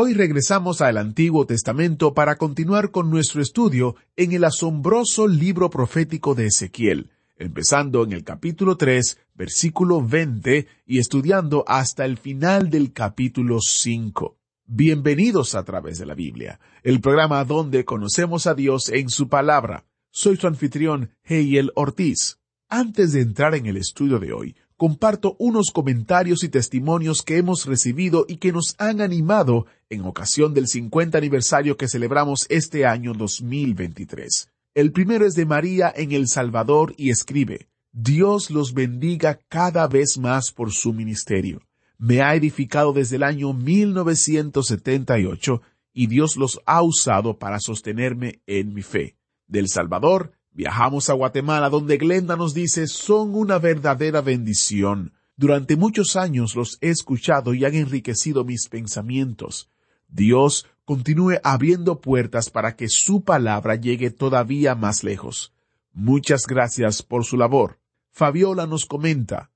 Hoy regresamos al Antiguo Testamento para continuar con nuestro estudio en el asombroso libro profético de Ezequiel, empezando en el capítulo 3, versículo 20 y estudiando hasta el final del capítulo 5. Bienvenidos a través de la Biblia, el programa donde conocemos a Dios en su palabra. Soy su anfitrión, Heiel Ortiz. Antes de entrar en el estudio de hoy, comparto unos comentarios y testimonios que hemos recibido y que nos han animado en ocasión del 50 aniversario que celebramos este año 2023. El primero es de María en El Salvador y escribe, Dios los bendiga cada vez más por su ministerio. Me ha edificado desde el año 1978 y Dios los ha usado para sostenerme en mi fe. Del Salvador, Viajamos a Guatemala donde Glenda nos dice son una verdadera bendición. Durante muchos años los he escuchado y han enriquecido mis pensamientos. Dios continúe abriendo puertas para que su palabra llegue todavía más lejos. Muchas gracias por su labor. Fabiola nos comenta,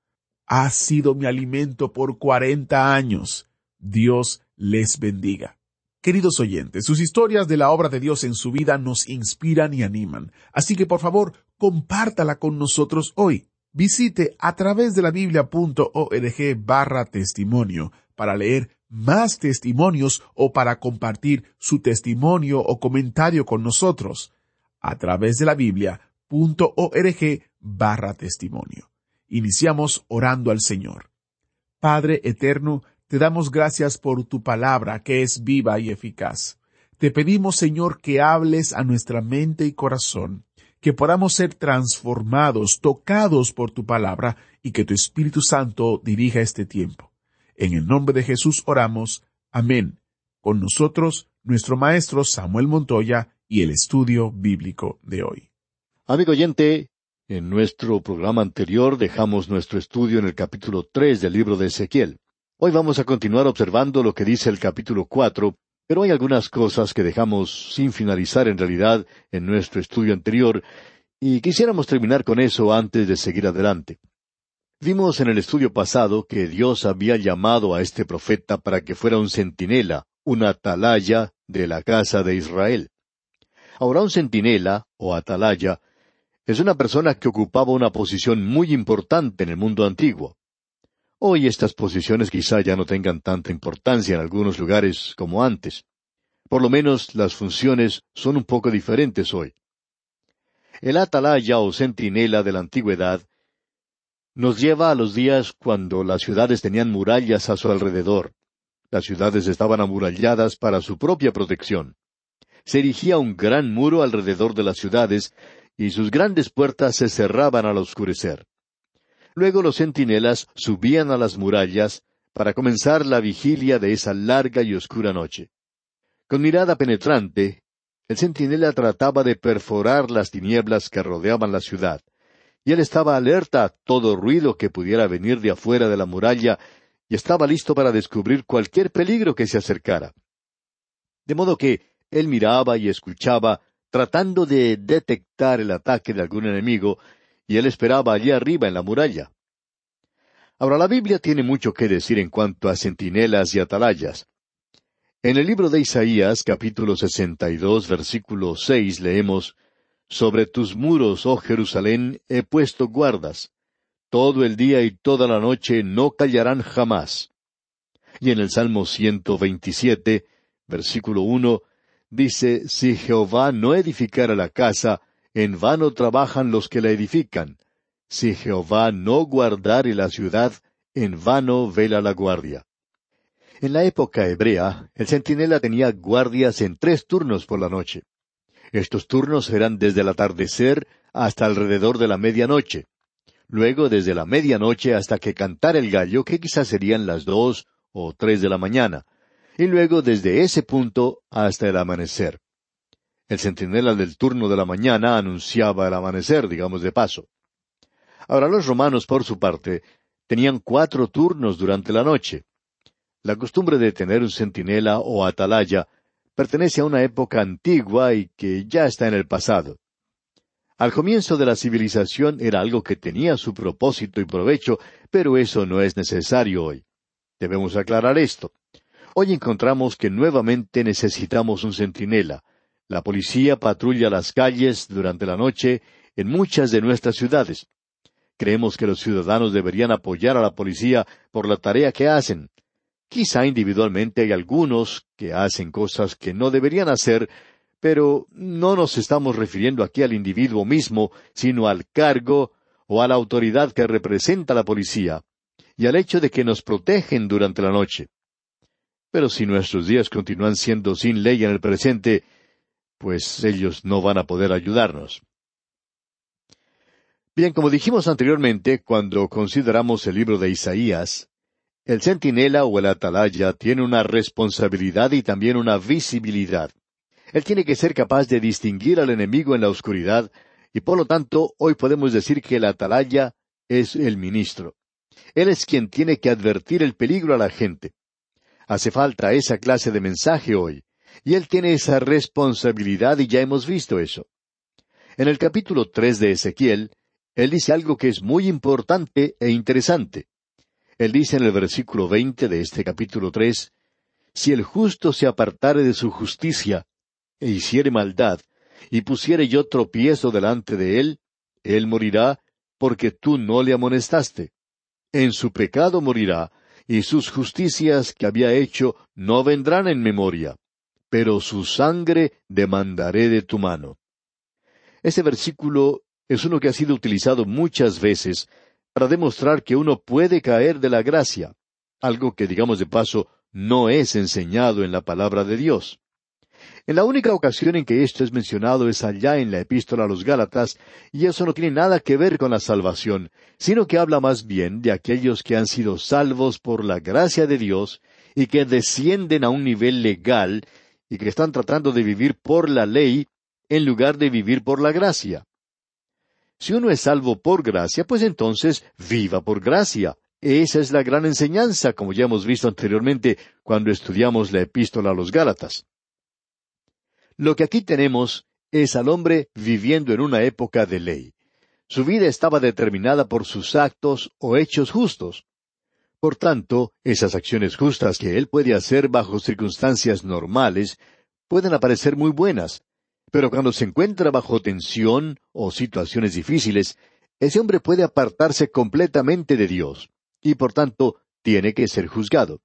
ha sido mi alimento por cuarenta años. Dios les bendiga. Queridos oyentes, sus historias de la obra de Dios en su vida nos inspiran y animan. Así que por favor, compártala con nosotros hoy. Visite a través de la biblia.org barra testimonio para leer más testimonios o para compartir su testimonio o comentario con nosotros. A través de la biblia.org barra testimonio. Iniciamos orando al Señor. Padre eterno, te damos gracias por tu palabra que es viva y eficaz. Te pedimos, Señor, que hables a nuestra mente y corazón, que podamos ser transformados, tocados por tu palabra y que tu Espíritu Santo dirija este tiempo. En el nombre de Jesús oramos. Amén. Con nosotros, nuestro maestro Samuel Montoya y el estudio bíblico de hoy. Amigo oyente, en nuestro programa anterior dejamos nuestro estudio en el capítulo tres del libro de Ezequiel. Hoy vamos a continuar observando lo que dice el capítulo cuatro, pero hay algunas cosas que dejamos sin finalizar en realidad en nuestro estudio anterior, y quisiéramos terminar con eso antes de seguir adelante. Vimos en el estudio pasado que Dios había llamado a este profeta para que fuera un centinela, una atalaya de la casa de Israel. Ahora un centinela, o atalaya, es una persona que ocupaba una posición muy importante en el mundo antiguo. Hoy estas posiciones quizá ya no tengan tanta importancia en algunos lugares como antes. Por lo menos las funciones son un poco diferentes hoy. El atalaya o centinela de la antigüedad nos lleva a los días cuando las ciudades tenían murallas a su alrededor. Las ciudades estaban amuralladas para su propia protección. Se erigía un gran muro alrededor de las ciudades y sus grandes puertas se cerraban al oscurecer. Luego los centinelas subían a las murallas para comenzar la vigilia de esa larga y oscura noche. Con mirada penetrante, el centinela trataba de perforar las tinieblas que rodeaban la ciudad, y él estaba alerta a todo ruido que pudiera venir de afuera de la muralla y estaba listo para descubrir cualquier peligro que se acercara. De modo que él miraba y escuchaba, tratando de detectar el ataque de algún enemigo, y él esperaba allí arriba en la muralla. Ahora la Biblia tiene mucho que decir en cuanto a centinelas y atalayas. En el libro de Isaías, capítulo sesenta y dos, versículo seis, leemos Sobre tus muros, oh Jerusalén, he puesto guardas. Todo el día y toda la noche no callarán jamás. Y en el Salmo ciento veintisiete, versículo uno, dice Si Jehová no edificara la casa, en vano trabajan los que la edifican. Si Jehová no guardare la ciudad, en vano vela la guardia. En la época hebrea, el centinela tenía guardias en tres turnos por la noche. Estos turnos eran desde el atardecer hasta alrededor de la medianoche. Luego desde la medianoche hasta que cantara el gallo, que quizás serían las dos o tres de la mañana, y luego desde ese punto hasta el amanecer. El centinela del turno de la mañana anunciaba el amanecer, digamos de paso. Ahora los romanos, por su parte, tenían cuatro turnos durante la noche. La costumbre de tener un centinela o atalaya pertenece a una época antigua y que ya está en el pasado. Al comienzo de la civilización era algo que tenía su propósito y provecho, pero eso no es necesario hoy. Debemos aclarar esto. Hoy encontramos que nuevamente necesitamos un centinela. La policía patrulla las calles durante la noche en muchas de nuestras ciudades. Creemos que los ciudadanos deberían apoyar a la policía por la tarea que hacen. Quizá individualmente hay algunos que hacen cosas que no deberían hacer, pero no nos estamos refiriendo aquí al individuo mismo, sino al cargo o a la autoridad que representa la policía, y al hecho de que nos protegen durante la noche. Pero si nuestros días continúan siendo sin ley en el presente, pues ellos no van a poder ayudarnos. Bien, como dijimos anteriormente, cuando consideramos el libro de Isaías, el centinela o el atalaya tiene una responsabilidad y también una visibilidad. Él tiene que ser capaz de distinguir al enemigo en la oscuridad, y por lo tanto hoy podemos decir que el atalaya es el ministro. Él es quien tiene que advertir el peligro a la gente. Hace falta esa clase de mensaje hoy, y él tiene esa responsabilidad y ya hemos visto eso. En el capítulo tres de Ezequiel, él dice algo que es muy importante e interesante. Él dice en el versículo veinte de este capítulo tres, Si el justo se apartare de su justicia, e hiciere maldad, y pusiere yo tropiezo delante de él, él morirá, porque tú no le amonestaste. En su pecado morirá, y sus justicias que había hecho no vendrán en memoria, pero su sangre demandaré de tu mano. Ese versículo es uno que ha sido utilizado muchas veces para demostrar que uno puede caer de la gracia, algo que, digamos de paso, no es enseñado en la palabra de Dios. En la única ocasión en que esto es mencionado es allá en la epístola a los Gálatas, y eso no tiene nada que ver con la salvación, sino que habla más bien de aquellos que han sido salvos por la gracia de Dios y que descienden a un nivel legal y que están tratando de vivir por la ley en lugar de vivir por la gracia. Si uno es salvo por gracia, pues entonces viva por gracia. Esa es la gran enseñanza, como ya hemos visto anteriormente cuando estudiamos la epístola a los Gálatas. Lo que aquí tenemos es al hombre viviendo en una época de ley. Su vida estaba determinada por sus actos o hechos justos. Por tanto, esas acciones justas que él puede hacer bajo circunstancias normales pueden aparecer muy buenas, pero cuando se encuentra bajo tensión o situaciones difíciles, ese hombre puede apartarse completamente de Dios, y por tanto tiene que ser juzgado.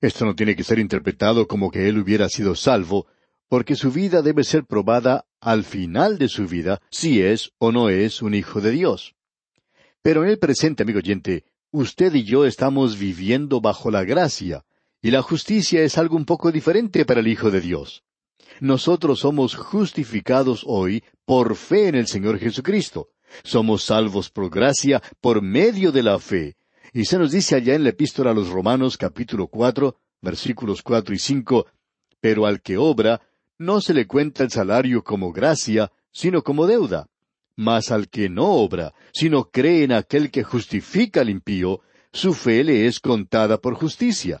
Esto no tiene que ser interpretado como que él hubiera sido salvo, porque su vida debe ser probada al final de su vida si es o no es un hijo de Dios. Pero en el presente, amigo oyente, usted y yo estamos viviendo bajo la gracia, y la justicia es algo un poco diferente para el Hijo de Dios nosotros somos justificados hoy por fe en el Señor Jesucristo. Somos salvos por gracia por medio de la fe. Y se nos dice allá en la epístola a los Romanos capítulo cuatro, versículos cuatro y cinco, pero al que obra, no se le cuenta el salario como gracia, sino como deuda. Mas al que no obra, sino cree en aquel que justifica al impío, su fe le es contada por justicia.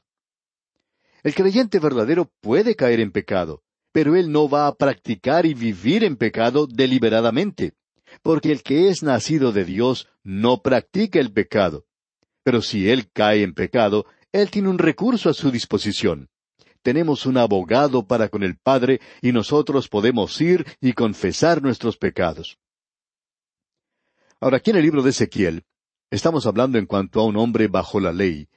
El creyente verdadero puede caer en pecado, pero él no va a practicar y vivir en pecado deliberadamente, porque el que es nacido de Dios no practica el pecado. Pero si él cae en pecado, él tiene un recurso a su disposición. Tenemos un abogado para con el Padre y nosotros podemos ir y confesar nuestros pecados. Ahora, aquí en el libro de Ezequiel, estamos hablando en cuanto a un hombre bajo la ley,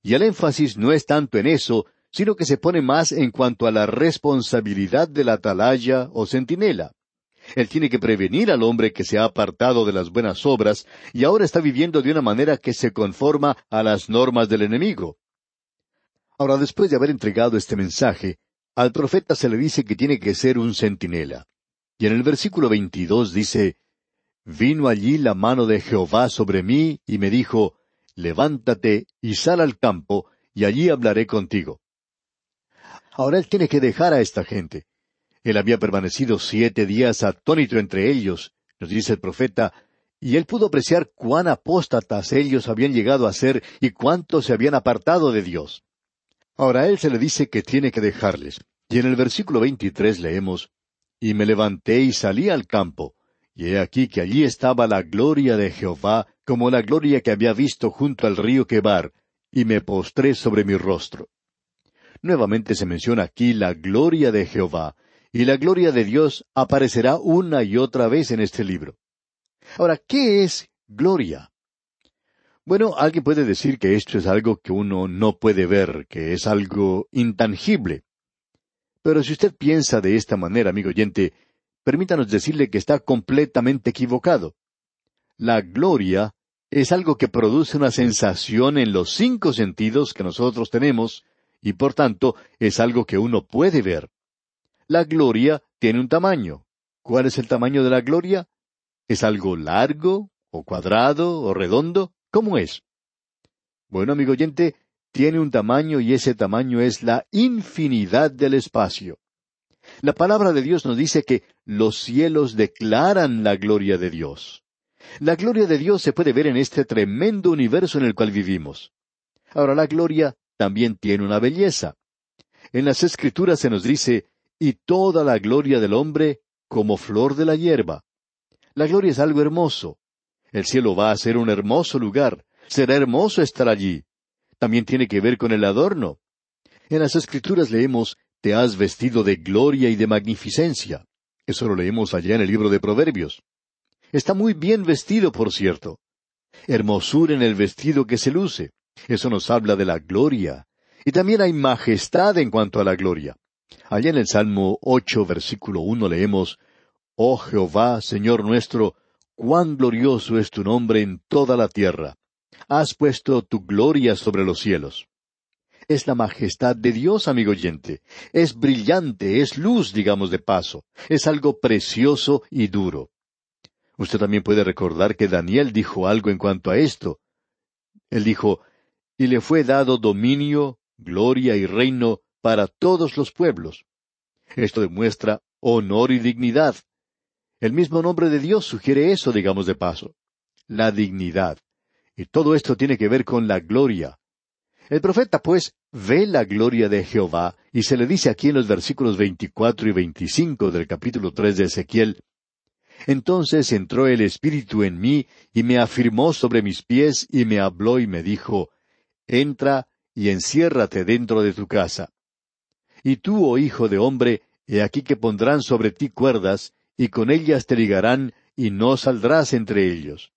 y el énfasis no es tanto en eso, sino que se pone más en cuanto a la responsabilidad de la atalaya o centinela. Él tiene que prevenir al hombre que se ha apartado de las buenas obras y ahora está viviendo de una manera que se conforma a las normas del enemigo. Ahora, después de haber entregado este mensaje, al profeta se le dice que tiene que ser un centinela. Y en el versículo 22 dice, Vino allí la mano de Jehová sobre mí y me dijo, Levántate y sal al campo y allí hablaré contigo. Ahora él tiene que dejar a esta gente. Él había permanecido siete días atónito entre ellos, nos dice el profeta, y él pudo apreciar cuán apóstatas ellos habían llegado a ser y cuánto se habían apartado de Dios. Ahora él se le dice que tiene que dejarles. Y en el versículo veintitrés leemos, Y me levanté y salí al campo, y he aquí que allí estaba la gloria de Jehová, como la gloria que había visto junto al río Quebar, y me postré sobre mi rostro. Nuevamente se menciona aquí la gloria de Jehová, y la gloria de Dios aparecerá una y otra vez en este libro. Ahora, ¿qué es gloria? Bueno, alguien puede decir que esto es algo que uno no puede ver, que es algo intangible. Pero si usted piensa de esta manera, amigo oyente, permítanos decirle que está completamente equivocado. La gloria es algo que produce una sensación en los cinco sentidos que nosotros tenemos, y por tanto es algo que uno puede ver. La gloria tiene un tamaño. ¿Cuál es el tamaño de la gloria? ¿Es algo largo, o cuadrado, o redondo? ¿Cómo es? Bueno, amigo oyente, tiene un tamaño y ese tamaño es la infinidad del espacio. La palabra de Dios nos dice que los cielos declaran la gloria de Dios. La gloria de Dios se puede ver en este tremendo universo en el cual vivimos. Ahora, la gloria también tiene una belleza. En las Escrituras se nos dice, y toda la gloria del hombre como flor de la hierba. La gloria es algo hermoso. El cielo va a ser un hermoso lugar. Será hermoso estar allí. También tiene que ver con el adorno. En las Escrituras leemos, Te has vestido de gloria y de magnificencia. Eso lo leemos allá en el libro de Proverbios. Está muy bien vestido, por cierto. Hermosura en el vestido que se luce. Eso nos habla de la gloria. Y también hay majestad en cuanto a la gloria. Allá en el Salmo ocho, versículo uno leemos, Oh Jehová, Señor nuestro, cuán glorioso es tu nombre en toda la tierra. Has puesto tu gloria sobre los cielos. Es la majestad de Dios, amigo oyente. Es brillante, es luz, digamos de paso. Es algo precioso y duro. Usted también puede recordar que Daniel dijo algo en cuanto a esto. Él dijo, y le fue dado dominio, gloria y reino para todos los pueblos. Esto demuestra honor y dignidad. El mismo nombre de Dios sugiere eso, digamos de paso. La dignidad. Y todo esto tiene que ver con la gloria. El profeta, pues, ve la gloria de Jehová, y se le dice aquí en los versículos veinticuatro y veinticinco del capítulo tres de Ezequiel, Entonces entró el Espíritu en mí, y me afirmó sobre mis pies, y me habló y me dijo, Entra y enciérrate dentro de tu casa. Y tú, oh hijo de hombre, he aquí que pondrán sobre ti cuerdas, y con ellas te ligarán, y no saldrás entre ellos.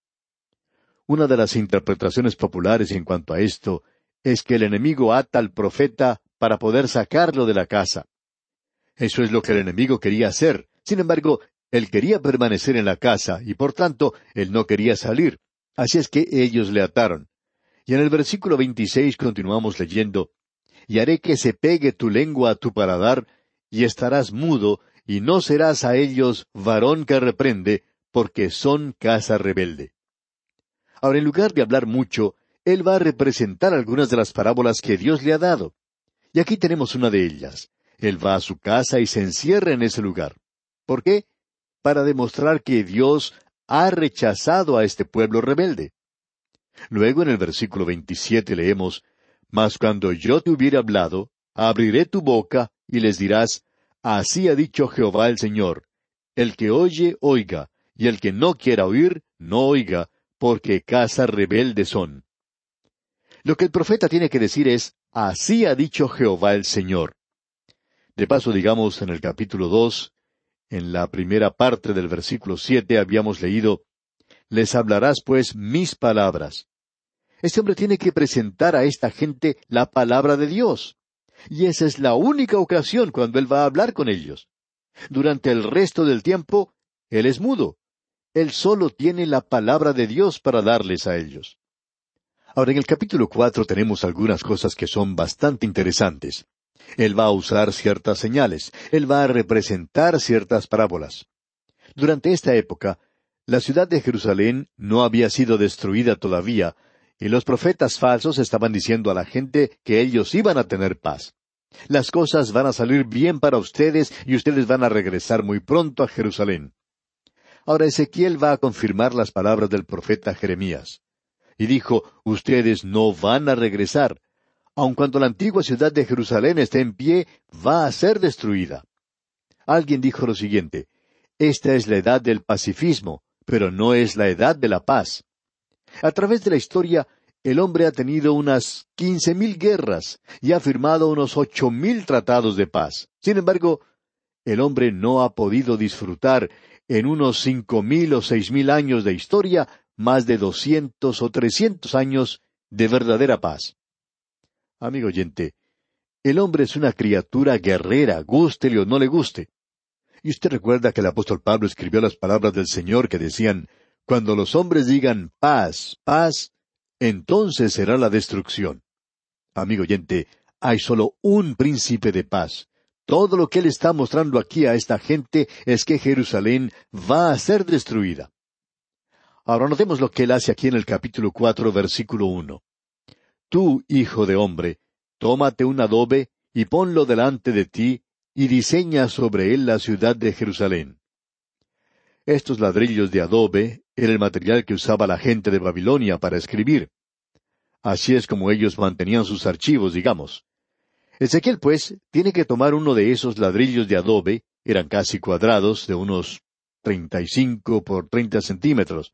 Una de las interpretaciones populares en cuanto a esto es que el enemigo ata al profeta para poder sacarlo de la casa. Eso es lo que el enemigo quería hacer. Sin embargo, él quería permanecer en la casa y por tanto él no quería salir. Así es que ellos le ataron. Y en el versículo 26 continuamos leyendo, Y haré que se pegue tu lengua a tu paladar, y estarás mudo, y no serás a ellos varón que reprende, porque son casa rebelde. Ahora, en lugar de hablar mucho, él va a representar algunas de las parábolas que Dios le ha dado. Y aquí tenemos una de ellas. Él va a su casa y se encierra en ese lugar. ¿Por qué? Para demostrar que Dios ha rechazado a este pueblo rebelde. Luego en el versículo 27 leemos, Mas cuando yo te hubiere hablado, abriré tu boca y les dirás, Así ha dicho Jehová el Señor, el que oye, oiga, y el que no quiera oír, no oiga, porque casa rebelde son. Lo que el profeta tiene que decir es, Así ha dicho Jehová el Señor. De paso, digamos, en el capítulo dos, en la primera parte del versículo siete habíamos leído, les hablarás pues mis palabras. Este hombre tiene que presentar a esta gente la palabra de Dios. Y esa es la única ocasión cuando él va a hablar con ellos. Durante el resto del tiempo, él es mudo. Él solo tiene la palabra de Dios para darles a ellos. Ahora, en el capítulo cuatro tenemos algunas cosas que son bastante interesantes. Él va a usar ciertas señales, él va a representar ciertas parábolas. Durante esta época, la ciudad de Jerusalén no había sido destruida todavía, y los profetas falsos estaban diciendo a la gente que ellos iban a tener paz. Las cosas van a salir bien para ustedes y ustedes van a regresar muy pronto a Jerusalén. Ahora Ezequiel va a confirmar las palabras del profeta Jeremías. Y dijo, ustedes no van a regresar. Aun cuando la antigua ciudad de Jerusalén esté en pie, va a ser destruida. Alguien dijo lo siguiente, esta es la edad del pacifismo, pero no es la edad de la paz. A través de la historia, el hombre ha tenido unas quince mil guerras y ha firmado unos ocho mil tratados de paz. Sin embargo, el hombre no ha podido disfrutar en unos cinco mil o seis mil años de historia más de doscientos o trescientos años de verdadera paz. Amigo oyente, el hombre es una criatura guerrera, gústele o no le guste. Y usted recuerda que el apóstol Pablo escribió las palabras del Señor que decían, Cuando los hombres digan paz, paz, entonces será la destrucción. Amigo oyente, hay solo un príncipe de paz. Todo lo que él está mostrando aquí a esta gente es que Jerusalén va a ser destruida. Ahora notemos lo que él hace aquí en el capítulo cuatro, versículo uno. Tú, hijo de hombre, tómate un adobe y ponlo delante de ti, y diseña sobre él la ciudad de Jerusalén. Estos ladrillos de adobe era el material que usaba la gente de Babilonia para escribir. Así es como ellos mantenían sus archivos, digamos. Ezequiel, pues, tiene que tomar uno de esos ladrillos de adobe, eran casi cuadrados, de unos treinta y cinco por treinta centímetros.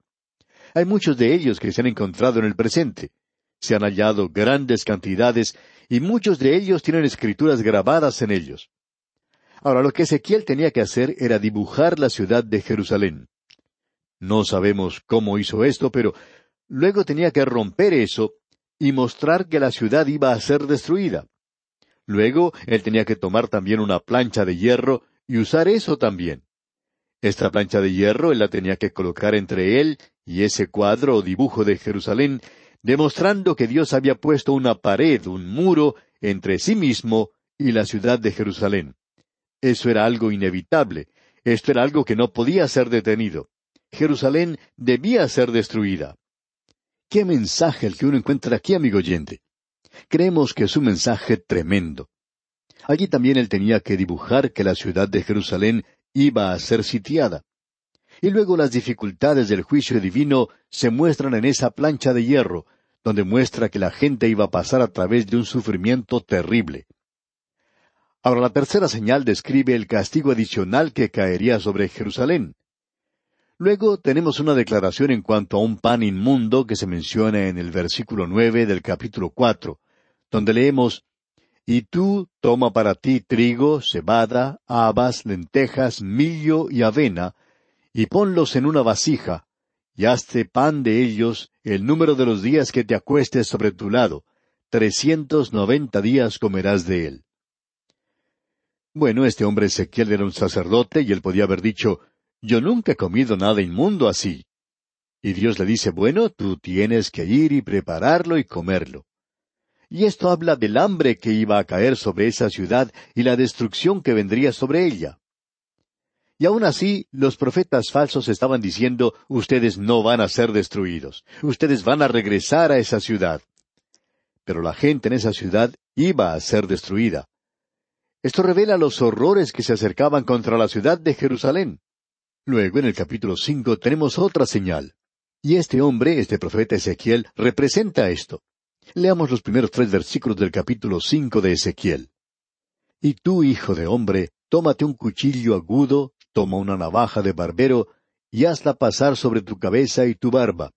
Hay muchos de ellos que se han encontrado en el presente. Se han hallado grandes cantidades y muchos de ellos tienen escrituras grabadas en ellos. Ahora, lo que Ezequiel tenía que hacer era dibujar la ciudad de Jerusalén. No sabemos cómo hizo esto, pero luego tenía que romper eso y mostrar que la ciudad iba a ser destruida. Luego, él tenía que tomar también una plancha de hierro y usar eso también. Esta plancha de hierro él la tenía que colocar entre él y ese cuadro o dibujo de Jerusalén, demostrando que Dios había puesto una pared, un muro, entre sí mismo y la ciudad de Jerusalén. Eso era algo inevitable, esto era algo que no podía ser detenido. Jerusalén debía ser destruida. ¿Qué mensaje el que uno encuentra aquí, amigo oyente? Creemos que es un mensaje tremendo. Allí también él tenía que dibujar que la ciudad de Jerusalén iba a ser sitiada. Y luego las dificultades del juicio divino se muestran en esa plancha de hierro, donde muestra que la gente iba a pasar a través de un sufrimiento terrible. Ahora la tercera señal describe el castigo adicional que caería sobre Jerusalén. Luego tenemos una declaración en cuanto a un pan inmundo que se menciona en el versículo nueve del capítulo cuatro, donde leemos Y tú toma para ti trigo, cebada, habas, lentejas, millo y avena, y ponlos en una vasija, y hazte pan de ellos el número de los días que te acuestes sobre tu lado, trescientos noventa días comerás de él. Bueno, este hombre Ezequiel era un sacerdote y él podía haber dicho, yo nunca he comido nada inmundo así. Y Dios le dice, bueno, tú tienes que ir y prepararlo y comerlo. Y esto habla del hambre que iba a caer sobre esa ciudad y la destrucción que vendría sobre ella. Y aun así, los profetas falsos estaban diciendo, ustedes no van a ser destruidos, ustedes van a regresar a esa ciudad. Pero la gente en esa ciudad iba a ser destruida. Esto revela los horrores que se acercaban contra la ciudad de Jerusalén. Luego, en el capítulo cinco, tenemos otra señal. Y este hombre, este profeta Ezequiel, representa esto. Leamos los primeros tres versículos del capítulo cinco de Ezequiel. Y tú, hijo de hombre, tómate un cuchillo agudo, Toma una navaja de barbero y hazla pasar sobre tu cabeza y tu barba.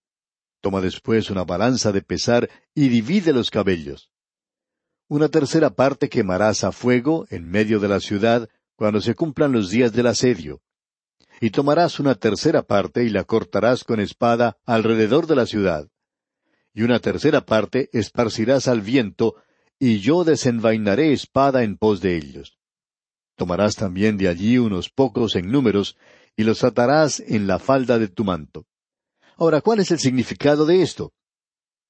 Toma después una balanza de pesar y divide los cabellos. Una tercera parte quemarás a fuego en medio de la ciudad cuando se cumplan los días del asedio. Y tomarás una tercera parte y la cortarás con espada alrededor de la ciudad. Y una tercera parte esparcirás al viento, y yo desenvainaré espada en pos de ellos. Tomarás también de allí unos pocos en números, y los atarás en la falda de tu manto. Ahora, ¿cuál es el significado de esto?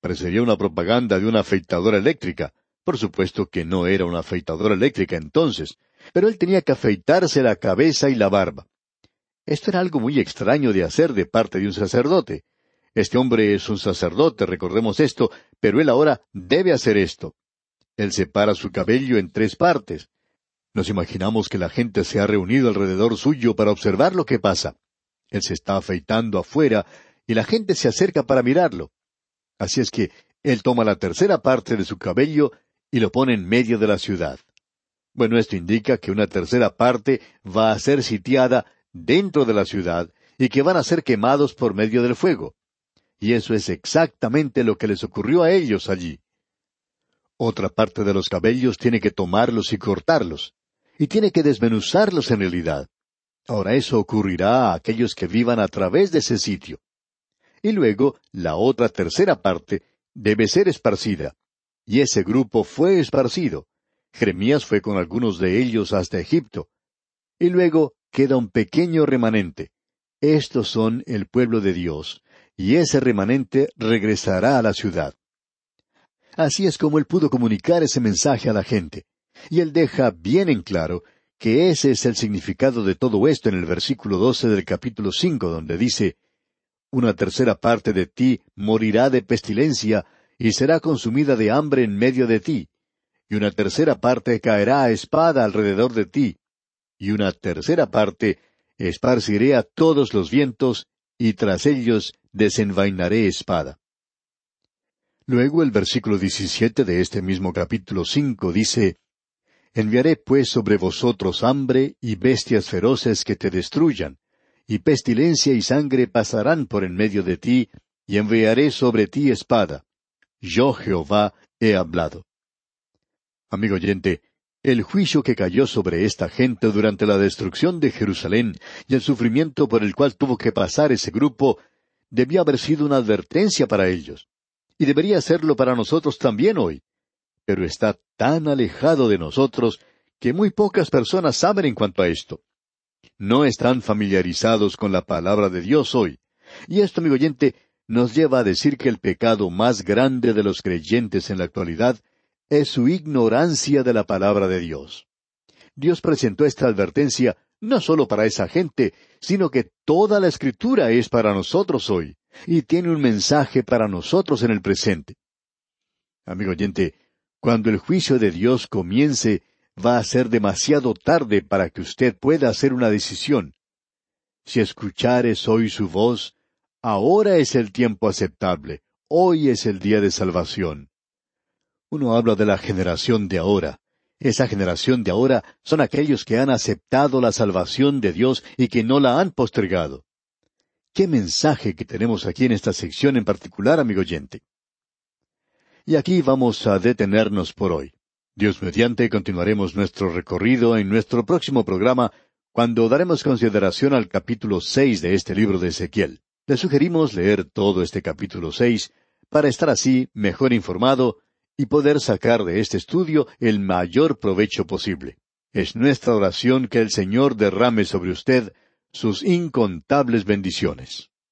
Parecería una propaganda de una afeitadora eléctrica. Por supuesto que no era una afeitadora eléctrica entonces, pero él tenía que afeitarse la cabeza y la barba. Esto era algo muy extraño de hacer de parte de un sacerdote. Este hombre es un sacerdote, recordemos esto, pero él ahora debe hacer esto. Él separa su cabello en tres partes. Nos imaginamos que la gente se ha reunido alrededor suyo para observar lo que pasa. Él se está afeitando afuera y la gente se acerca para mirarlo. Así es que él toma la tercera parte de su cabello y lo pone en medio de la ciudad. Bueno, esto indica que una tercera parte va a ser sitiada dentro de la ciudad y que van a ser quemados por medio del fuego. Y eso es exactamente lo que les ocurrió a ellos allí. Otra parte de los cabellos tiene que tomarlos y cortarlos, y tiene que desmenuzarlos en realidad. Ahora eso ocurrirá a aquellos que vivan a través de ese sitio. Y luego, la otra tercera parte debe ser esparcida. Y ese grupo fue esparcido. Jeremías fue con algunos de ellos hasta Egipto. Y luego queda un pequeño remanente. Estos son el pueblo de Dios, y ese remanente regresará a la ciudad. Así es como él pudo comunicar ese mensaje a la gente. Y él deja bien en claro que ese es el significado de todo esto en el versículo doce del capítulo cinco, donde dice Una tercera parte de ti morirá de pestilencia y será consumida de hambre en medio de ti, y una tercera parte caerá a espada alrededor de ti, y una tercera parte esparciré a todos los vientos, y tras ellos desenvainaré espada. Luego el versículo diecisiete de este mismo capítulo cinco dice Enviaré pues sobre vosotros hambre y bestias feroces que te destruyan, y pestilencia y sangre pasarán por en medio de ti, y enviaré sobre ti espada. Yo Jehová he hablado. Amigo oyente, el juicio que cayó sobre esta gente durante la destrucción de Jerusalén y el sufrimiento por el cual tuvo que pasar ese grupo debía haber sido una advertencia para ellos, y debería serlo para nosotros también hoy. Pero está tan alejado de nosotros que muy pocas personas saben en cuanto a esto. No están familiarizados con la palabra de Dios hoy. Y esto, amigo oyente, nos lleva a decir que el pecado más grande de los creyentes en la actualidad es su ignorancia de la palabra de Dios. Dios presentó esta advertencia no solo para esa gente, sino que toda la escritura es para nosotros hoy, y tiene un mensaje para nosotros en el presente. Amigo oyente, cuando el juicio de Dios comience, va a ser demasiado tarde para que usted pueda hacer una decisión. Si escuchares hoy su voz, ahora es el tiempo aceptable, hoy es el día de salvación. Uno habla de la generación de ahora. Esa generación de ahora son aquellos que han aceptado la salvación de Dios y que no la han postergado. Qué mensaje que tenemos aquí en esta sección en particular, amigo oyente. Y aquí vamos a detenernos por hoy. Dios mediante continuaremos nuestro recorrido en nuestro próximo programa cuando daremos consideración al capítulo seis de este libro de Ezequiel. Le sugerimos leer todo este capítulo seis para estar así mejor informado y poder sacar de este estudio el mayor provecho posible. Es nuestra oración que el Señor derrame sobre usted sus incontables bendiciones.